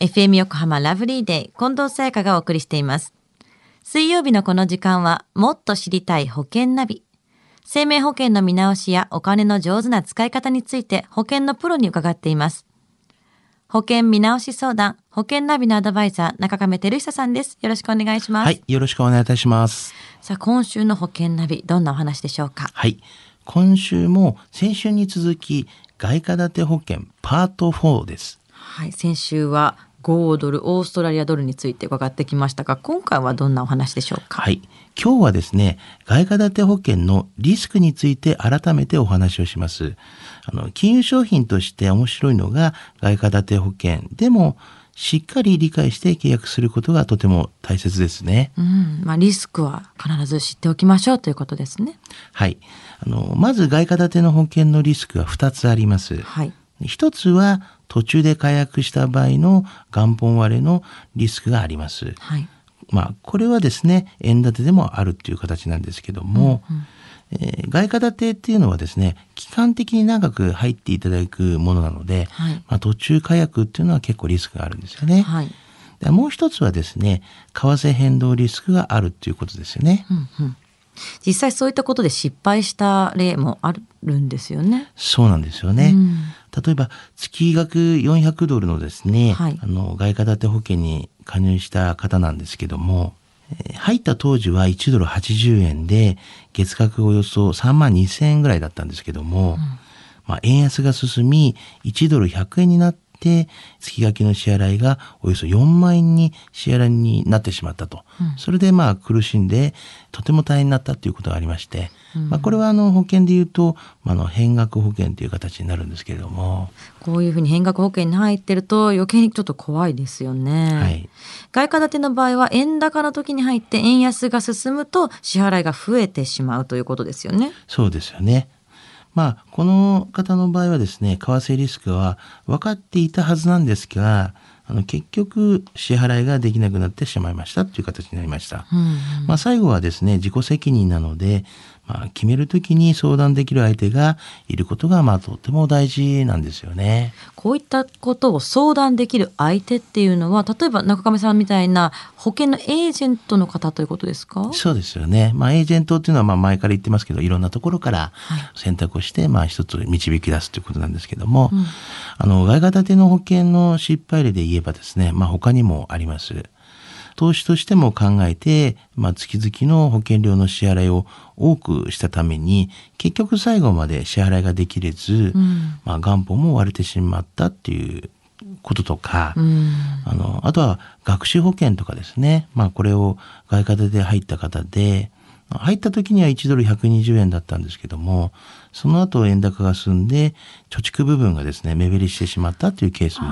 FM 横浜ラブリーデー近藤沙耶香がお送りしています。水曜日のこの時間はもっと知りたい保険ナビ。生命保険の見直しやお金の上手な使い方について保険のプロに伺っています。保険見直し相談、保険ナビのアドバイザー、中亀照久さんです。よろしくお願いします。はい、よろしくお願いいたします。さあ、今週の保険ナビ、どんなお話でしょうか？はい、今週も先週に続き外貨建て保険パート4です。はい、先週は5ドル、オーストラリアドルについて伺ってきましたが、今回はどんなお話でしょうか？はい、今日はですね、外貨建て保険のリスクについて改めてお話をします。あの金融商品として面白いのが外貨建て保険でもしっかり理解して契約することがとても大切ですね。うん、まあリスクは必ず知っておきましょうということですね。はい。あの、まず外貨建ての保険のリスクは2つあります。はい。一つは途中で解約した場合の元本割れのリスクがあります。はい。まあ、これはですね、円建てでもあるっていう形なんですけども、えー外貨建てっていうのはですね、期間的に長く入っていただくものなので、はいまあ、途中解約っていうのは結構リスクがあるんですよね。はい。でもう一つはですね、為替変動リスクがあるっていうことですよね。うんうん。実際そういったことで失敗した例もあるんですよね。そうなんですよね。うん例えば月額400ドルのですね、はい。あの外貨建て保険に加入した方なんですけども、えー入った当時は1ドル80円で月額およそ3万2000円ぐらいだったんですけども、まあ、円安が進み1ドル100円になって月額の支払いがおよそ4万円に支払いになってしまったと、それでまあ苦しんでとても大変になったということがありまして、まあ、これはあの保険で言うと、まあ、あの変額保険という形になるんですけれども、こういうふうに変額保険に入ってると余計にちょっと怖いですよね。はい外貨建ての場合は円高の時に入って円安が進むと支払いが増えてしまうということですよね。そうですよね。まあ、この方の場合はですね、為替リスクは分かっていたはずなんですが、あの結局支払いができなくなってしまいましたという形になりました。うんまあ、最後はですね、自己責任なので、まあ、決めるときに相談できる相手がいることが、まあ、とても大事なんですよね。こういったことを相談できる相手っていうのは例えば中亀さんみたいな保険のエージェントの方ということですか？そうですよね。まあ、エージェントっていうのは、まあ、前から言ってますけど、いろんなところから選択をして、まあ、一つ導き出すということなんですけども、あの、外貨建ての保険の失敗例で言えばですね、まあ、他にもあります。投資としても考えて、まあ、月々の保険料の支払いを多くしたために、結局最後まで支払いができれず、まあ、元本も割れてしまったっていうこととか、うん。あの、あとは学習保険とかですね。まあこれを外貨建てで入った方で、入った時には1ドル120円だったんですけども、その後円高が進んで、貯蓄部分がですね、目減りしてしまったというケースも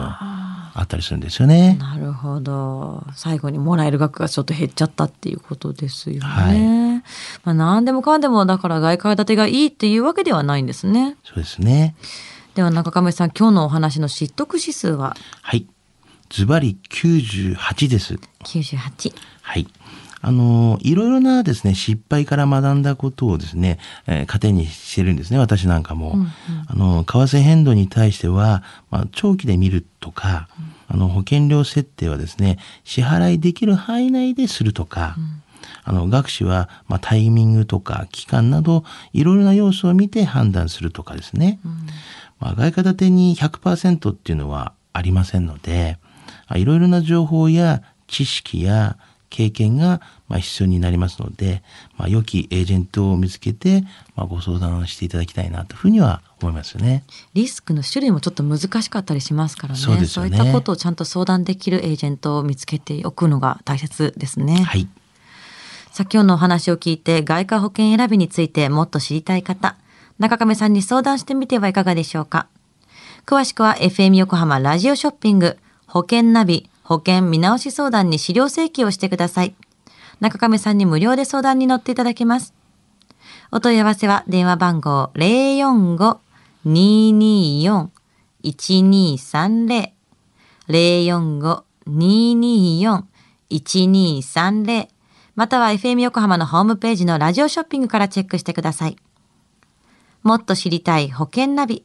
あったりするんですよね。なるほど最後にもらえる額がちょっと減っちゃったっていうことですよね。はいまあ、何でもかんでもだから外貨建てがいいっていうわけではないんですね。そうですね。では中亀さん今日のお話の知得指数は？はい。ズバリ98です。98。はい。あの、いろいろなですね、失敗から学んだことをですね、えー糧にしてるんですね、私なんかも。あの、為替変動に対しては、まあ、長期で見るとか、あの、保険料設定はですね、支払いできる範囲内でするとか、あの、学士は、まあ、タイミングとか期間など、いろいろな要素を見て判断するとかですね。まあ、外貨建てに100%っていうのはありませんので、あいろいろな情報や知識や経験がまあ必要になりますので、まあ、良きエージェントを見つけて、まあ、ご相談していただきたいなというふうには思いますよね。リスクの種類もちょっと難しかったりしますからねそうねいったことをちゃんと相談できるエージェントを見つけておくのが大切ですね。はい。さあ今日のお話を聞いて外貨保険選びについてもっと知りたい方中亀さんに相談してみてはいかがでしょうか詳しくは FM 横浜ラジオショッピング保険ナビ保険見直し相談に資料請求をしてください中亀さんに無料で相談に乗っていただけますお問い合わせは電話番号045-224-1230 045-224-1230または FM 横浜のホームページのラジオショッピングからチェックしてください。もっと知りたい保険ナビ。